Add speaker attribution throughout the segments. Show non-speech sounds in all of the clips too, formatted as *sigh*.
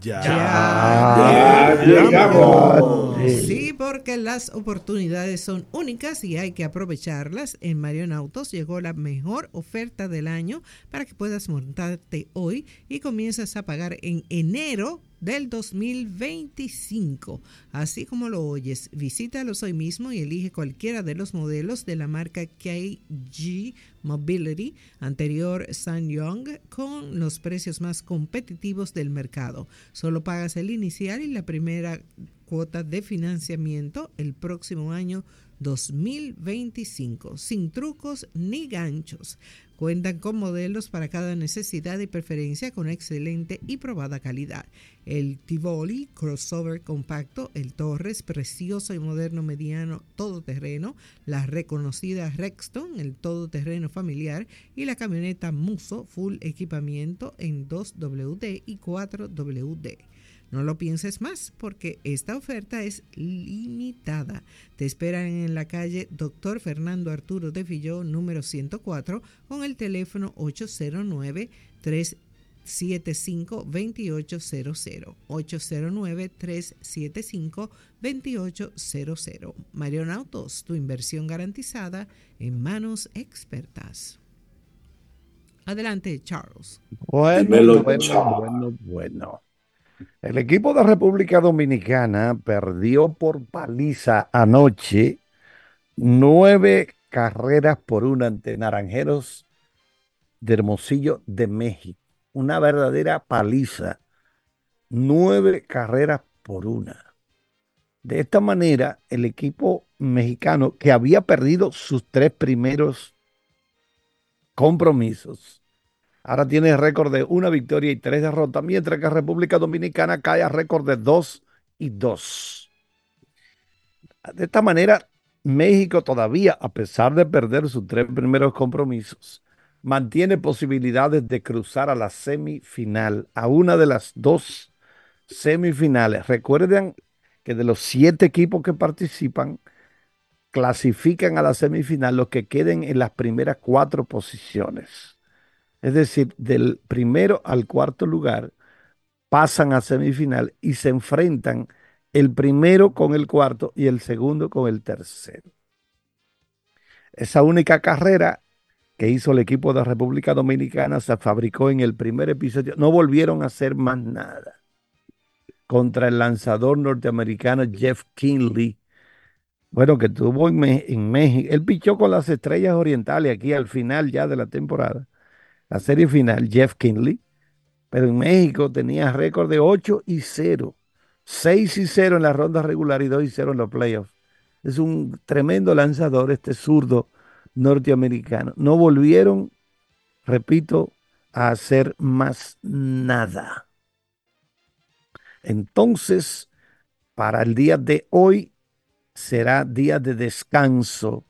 Speaker 1: Ya, ya, llegamos.
Speaker 2: Sí, porque las oportunidades son únicas y hay que aprovecharlas. En Marion Autos llegó la mejor oferta del año para que puedas montarte hoy y comienzas a pagar en enero del 2025. Así como lo oyes, visítalos hoy mismo y elige cualquiera de los modelos de la marca KG Mobility anterior SsangYong con los precios más competitivos del mercado. Solo pagas el inicial y la primera cuota de financiamiento el próximo año 2025, sin trucos ni ganchos. Cuentan con modelos para cada necesidad y preferencia con excelente y probada calidad. El Tivoli crossover compacto, el Torres precioso y moderno mediano todoterreno, la reconocida Rexton, el todoterreno familiar y la camioneta Muso full equipamiento en 2WD y 4WD. No lo pienses más porque esta oferta es limitada. Te esperan en la calle Dr. Fernando Arturo de Filló, número 104, con el teléfono 809 375 2800 809-375-2800. Marion Autos, tu inversión garantizada en manos expertas. Adelante, Charles.
Speaker 3: Bueno, bueno, bueno, bueno. El equipo de República Dominicana perdió por paliza anoche nueve carreras por una ante Naranjeros de Hermosillo de México. Una verdadera paliza. Nueve carreras por una. De esta manera, el equipo mexicano que había perdido sus tres primeros compromisos Ahora tiene récord de una victoria y tres derrotas, mientras que República Dominicana cae a récord de dos y dos. De esta manera, México todavía, a pesar de perder sus tres primeros compromisos, mantiene posibilidades de cruzar a la semifinal, a una de las dos semifinales. Recuerden que de los siete equipos que participan, clasifican a la semifinal los que queden en las primeras cuatro posiciones es decir, del primero al cuarto lugar, pasan a semifinal y se enfrentan el primero con el cuarto y el segundo con el tercero. Esa única carrera que hizo el equipo de República Dominicana se fabricó en el primer episodio. No volvieron a hacer más nada contra el lanzador norteamericano Jeff Kinley. Bueno, que tuvo en, en México. Él pichó con las estrellas orientales aquí al final ya de la temporada la serie final, Jeff Kinley, pero en México tenía récord de 8 y 0, 6 y 0 en la ronda regular y 2 y 0 en los playoffs. Es un tremendo lanzador este zurdo norteamericano. No volvieron, repito, a hacer más nada. Entonces, para el día de hoy será día de descanso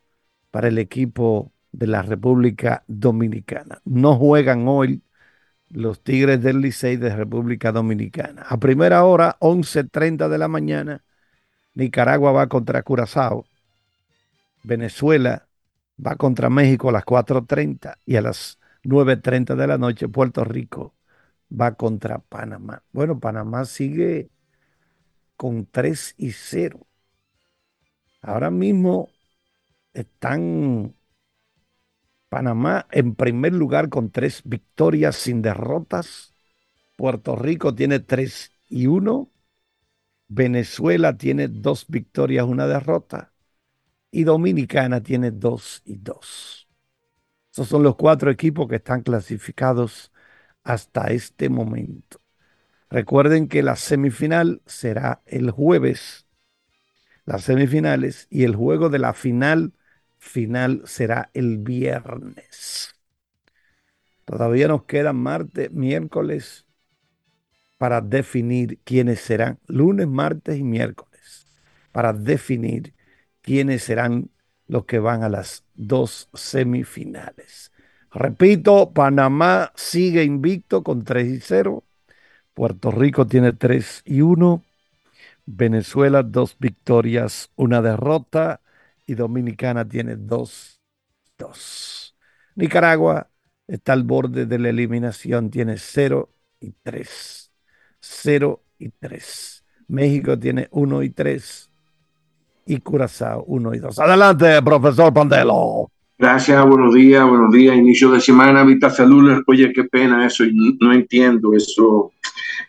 Speaker 3: para el equipo de la República Dominicana. No juegan hoy los Tigres del Licey de República Dominicana. A primera hora, 11.30 de la mañana, Nicaragua va contra Curazao. Venezuela va contra México a las 4.30 y a las 9.30 de la noche Puerto Rico va contra Panamá. Bueno, Panamá sigue con 3 y 0. Ahora mismo están Panamá en primer lugar con tres victorias sin derrotas. Puerto Rico tiene tres y uno. Venezuela tiene dos victorias, una derrota. Y Dominicana tiene dos y dos. Esos son los cuatro equipos que están clasificados hasta este momento. Recuerden que la semifinal será el jueves, las semifinales y el juego de la final final será el viernes. Todavía nos quedan martes, miércoles para definir quiénes serán, lunes, martes y miércoles, para definir quiénes serán los que van a las dos semifinales. Repito, Panamá sigue invicto con 3 y 0. Puerto Rico tiene 3 y 1. Venezuela, dos victorias, una derrota. Y Dominicana tiene 2 2. Nicaragua está al borde de la eliminación, tiene 0 y 3. 0 y 3. México tiene 1 y 3. Y Curazao 1 y 2. Adelante, profesor Pandelo.
Speaker 1: Gracias, buenos días, buenos días, inicio de semana, Vita Salud, oye, qué pena eso, no entiendo eso.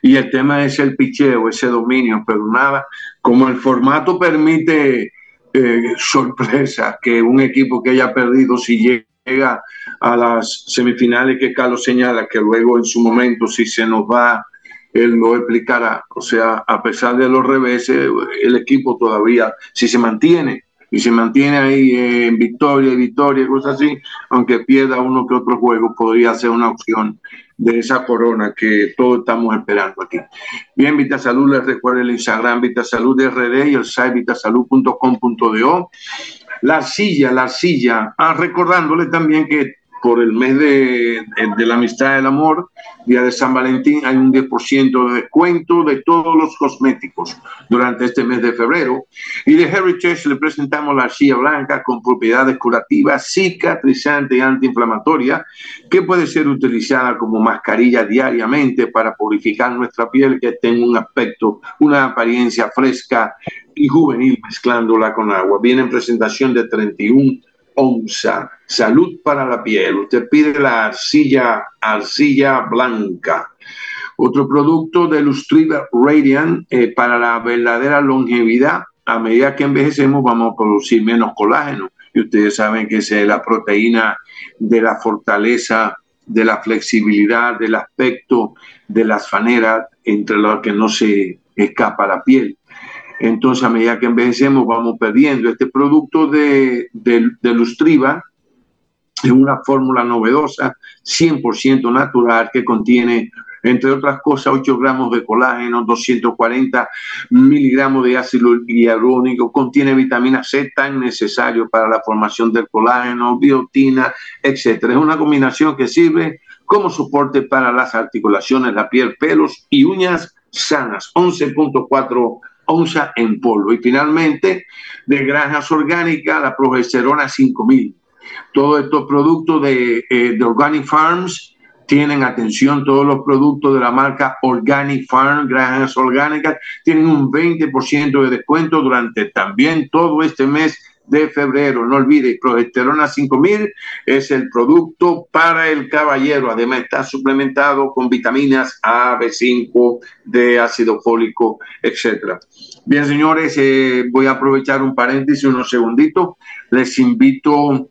Speaker 1: Y el tema es el picheo, ese dominio, pero nada, como el formato permite eh, sorpresa que un equipo que haya perdido, si llega a las semifinales que Carlos señala, que luego en su momento, si se nos va, él lo explicará. O sea, a pesar de los reveses, el equipo todavía, si se mantiene y se mantiene ahí en victoria y victoria, cosas así, aunque pierda uno que otro juego, podría ser una opción de esa corona que todos estamos esperando aquí. Bien, Vitasalud, les recuerdo el Instagram Vitasalud RD y el site vitasalud.com.do. La arcilla, la arcilla, ah, recordándole también que por el mes de, la amistad y el amor, día de San Valentín, hay un 10% de descuento de todos los cosméticos durante este mes de febrero. Y de Heritage le presentamos la arcilla blanca con propiedades curativas, cicatrizante y antiinflamatoria, que puede ser utilizada como mascarilla diariamente para purificar nuestra piel, que tenga un aspecto, una apariencia fresca y juvenil mezclándola con agua. Viene en presentación de 31 onza. Salud para la piel. Usted pide la arcilla, arcilla blanca. Otro producto de Lustriva Radiant eh, para la verdadera longevidad. A medida que envejecemos vamos a producir menos colágeno. Y ustedes saben que es la proteína de la fortaleza, de la flexibilidad, del aspecto de las faneras, entre las que no se escapa la piel. Entonces, a medida que envejecemos, vamos perdiendo. Este producto de, de, Lustriva es una fórmula novedosa, 100% natural, que contiene, entre otras cosas, 8 gramos de colágeno, 240 miligramos de ácido hialurónico, contiene vitamina C tan necesario para la formación del colágeno, biotina, etc. Es una combinación que sirve como soporte para las articulaciones, la piel, pelos y uñas sanas. 11.4 onza en polvo. Y finalmente, de granjas orgánicas, la progesterona 5000. Todos estos productos de, eh, de Organic Farms tienen atención, todos los productos de la marca Organic Farm, granjas orgánicas, tienen un 20% de descuento durante también todo este mes de febrero. No olvide, progesterona 5000 es el producto para el caballero. Además está suplementado con vitaminas A, B5, de ácido fólico, etcétera. Bien, señores, eh, voy a aprovechar un paréntesis, unos segunditos. Les invito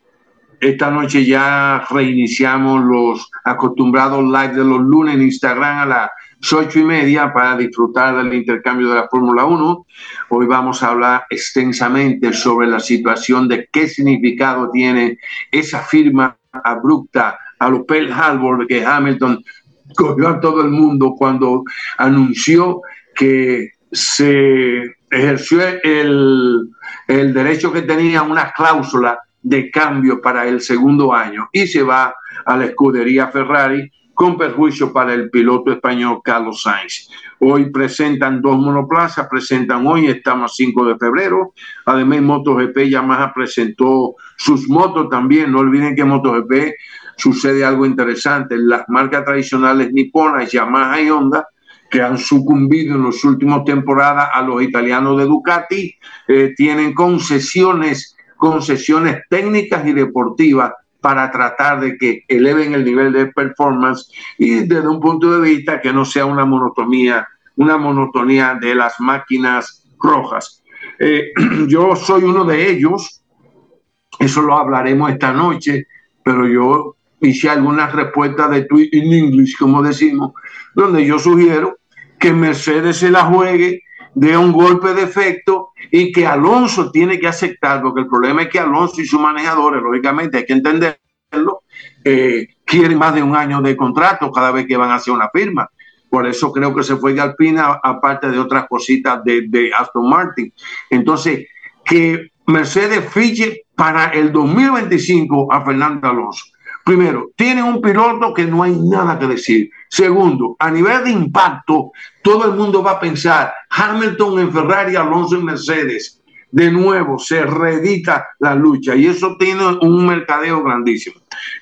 Speaker 1: esta noche ya reiniciamos los acostumbrados live de los lunes en Instagram a las ocho y media para disfrutar del intercambio de la Fórmula 1. Hoy vamos a hablar extensamente sobre la situación de qué significado tiene esa firma abrupta a los Pearl Harbor que Hamilton cogió a todo el mundo cuando anunció que se ejerció el, el derecho que tenía una cláusula de cambio para el segundo año y se va a la escudería Ferrari con perjuicio para el piloto español Carlos Sainz. Hoy presentan dos monoplazas, presentan hoy, estamos 5 de febrero. Además, MotoGP Yamaha presentó sus motos también. No olviden que MotoGP sucede algo interesante. Las marcas tradicionales niponas, Yamaha y Honda, que han sucumbido en las últimas temporadas a los italianos de Ducati, eh, tienen concesiones concesiones técnicas y deportivas para tratar de que eleven el nivel de performance y desde un punto de vista que no sea una monotonía, una monotonía de las máquinas rojas. Eh, *clears throat* yo soy uno de ellos, eso lo hablaremos esta noche, pero yo hice algunas respuestas de tweet en inglés, como decimos, donde yo sugiero que Mercedes se la juegue de un golpe de efecto y que Alonso tiene que aceptar, porque el problema es que Alonso y sus manejadores, lógicamente hay que entenderlo, eh, quieren más de un año de contrato cada vez que van a hacer una firma. Por eso creo que se fue de Alpina, aparte de otras cositas de, de Aston Martin. Entonces, que Mercedes fiche para el 2025 a Fernando Alonso primero, tiene un piloto que no hay nada que decir. Segundo, a nivel de impacto, todo el mundo va a pensar Hamilton en Ferrari, Alonso en Mercedes. De nuevo, se reedita la lucha y eso tiene un mercadeo grandísimo.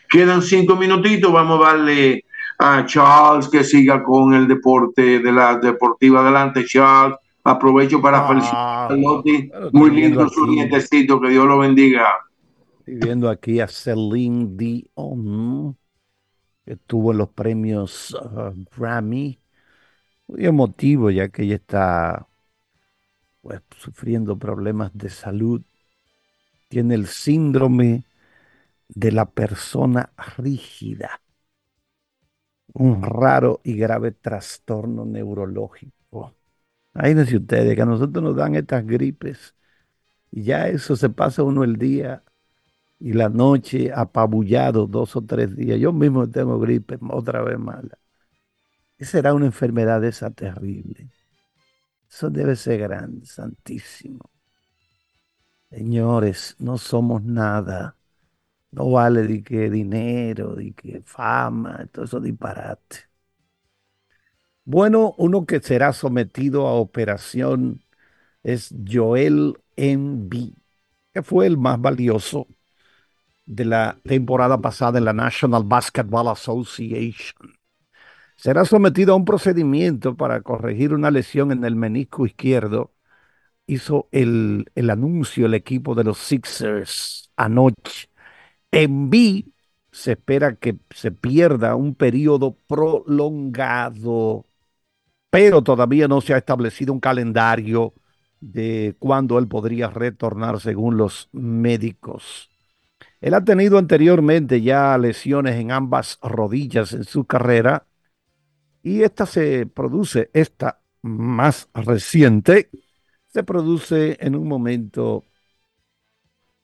Speaker 1: Quedan cinco minutitos, vamos a darle a Charles que siga con el deporte de la deportiva adelante, Charles. Aprovecho para ah, felicitar a Lotti. Muy lindo su nietecito, que Dios lo bendiga.
Speaker 3: Estoy viendo aquí a Celine Dion, que estuvo en los premios uh, Grammy. Muy emotivo, ya que ella está pues, sufriendo problemas de salud. Tiene el síndrome de la persona rígida. Un raro y grave trastorno neurológico. Imagínense ustedes que a nosotros nos dan estas gripes y ya eso se pasa uno el día y la noche apabullado dos o tres días. Yo mismo tengo gripe otra vez mala. Esa será una enfermedad esa terrible. Eso debe ser grande, santísimo. Señores, no somos nada. No vale de que dinero, de que fama, todo eso disparate. Bueno, uno que será sometido a operación es Joel Embiid, que fue el más valioso de la temporada pasada en la National Basketball Association. Será sometido a un procedimiento para corregir una lesión en el menisco izquierdo. Hizo el, el anuncio el equipo de los Sixers anoche. En B se espera que se pierda un periodo prolongado, pero todavía no se ha establecido un calendario de cuándo él podría retornar según los médicos. Él ha tenido anteriormente ya lesiones en ambas rodillas en su carrera y esta se produce, esta más reciente, se produce en un momento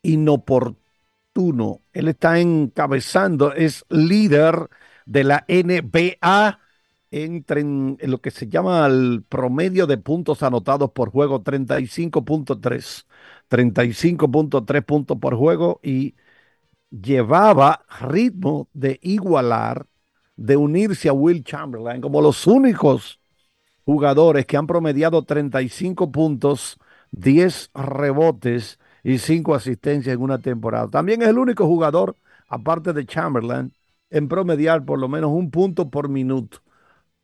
Speaker 3: inoportuno. Él está encabezando, es líder de la NBA entre en, lo que se llama el promedio de puntos anotados por juego, 35.3. 35.3 puntos por juego y llevaba ritmo de igualar, de unirse a Will Chamberlain como los únicos jugadores que han promediado 35 puntos, 10 rebotes y 5 asistencias en una temporada. También es el único jugador, aparte de Chamberlain, en promediar por lo menos un punto por minuto.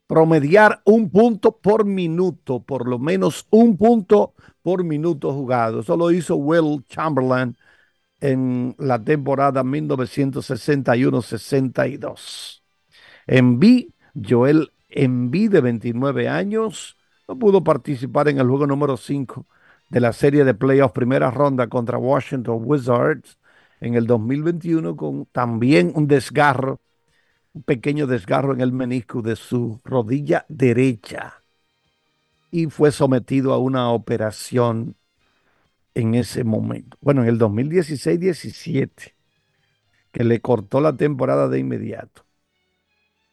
Speaker 3: Promediar un punto por minuto, por lo menos un punto por minuto jugado. Eso lo hizo Will Chamberlain en la temporada 1961-62. B, Joel B, de 29 años, no pudo participar en el juego número 5 de la serie de playoffs primera ronda contra Washington Wizards en el 2021 con también un desgarro, un pequeño desgarro en el menisco de su rodilla derecha y fue sometido a una operación en ese momento. Bueno, en el 2016-17, que le cortó la temporada de inmediato.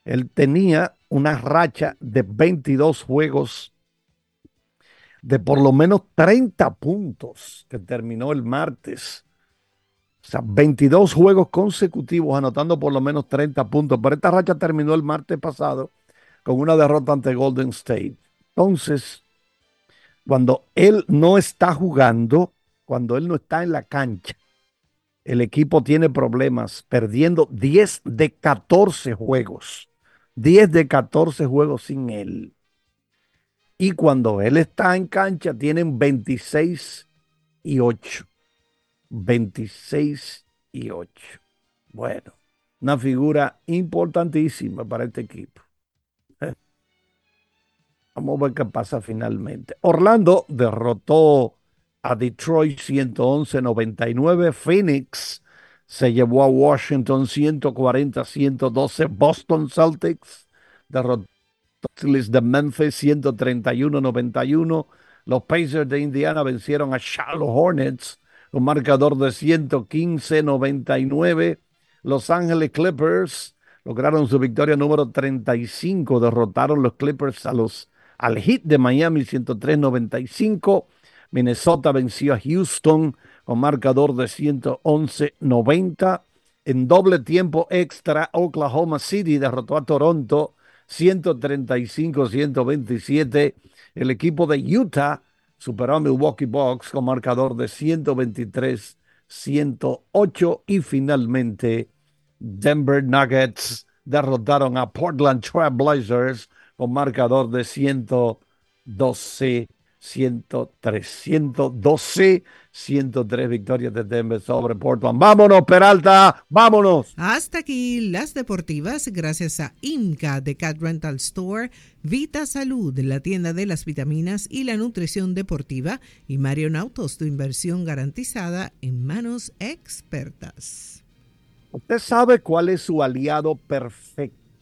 Speaker 3: Él tenía una racha de 22 juegos de por lo menos 30 puntos que terminó el martes. O sea, 22 juegos consecutivos anotando por lo menos 30 puntos. Pero esta racha terminó el martes pasado con una derrota ante Golden State. Entonces, cuando él no está jugando, cuando él no está en la cancha, el equipo tiene problemas, perdiendo 10 de 14 juegos. 10 de 14 juegos sin él. Y cuando él está en cancha, tienen 26 y 8. 26 y 8. Bueno, una figura importantísima para este equipo. Vamos a ver qué pasa finalmente. Orlando derrotó a Detroit 111-99. Phoenix se llevó a Washington 140-112. Boston Celtics derrotó de Memphis 131-91. Los Pacers de Indiana vencieron a Charlotte Hornets con marcador de 115-99. Los Ángeles Clippers lograron su victoria número 35. Derrotaron los Clippers a los, al Heat de Miami 103-95. Minnesota venció a Houston con marcador de 111-90. En doble tiempo extra, Oklahoma City derrotó a Toronto 135-127. El equipo de Utah superó a Milwaukee Bucks con marcador de 123-108 y finalmente Denver Nuggets derrotaron a Portland Trail Blazers con marcador de 112 103, 112, 103 victorias de Denver sobre Portland. Vámonos, Peralta, vámonos.
Speaker 2: Hasta aquí las deportivas, gracias a IMCA de Cat Rental Store, Vita Salud, la tienda de las vitaminas y la nutrición deportiva, y Marion Autos, tu inversión garantizada en manos expertas.
Speaker 3: ¿Usted sabe cuál es su aliado perfecto?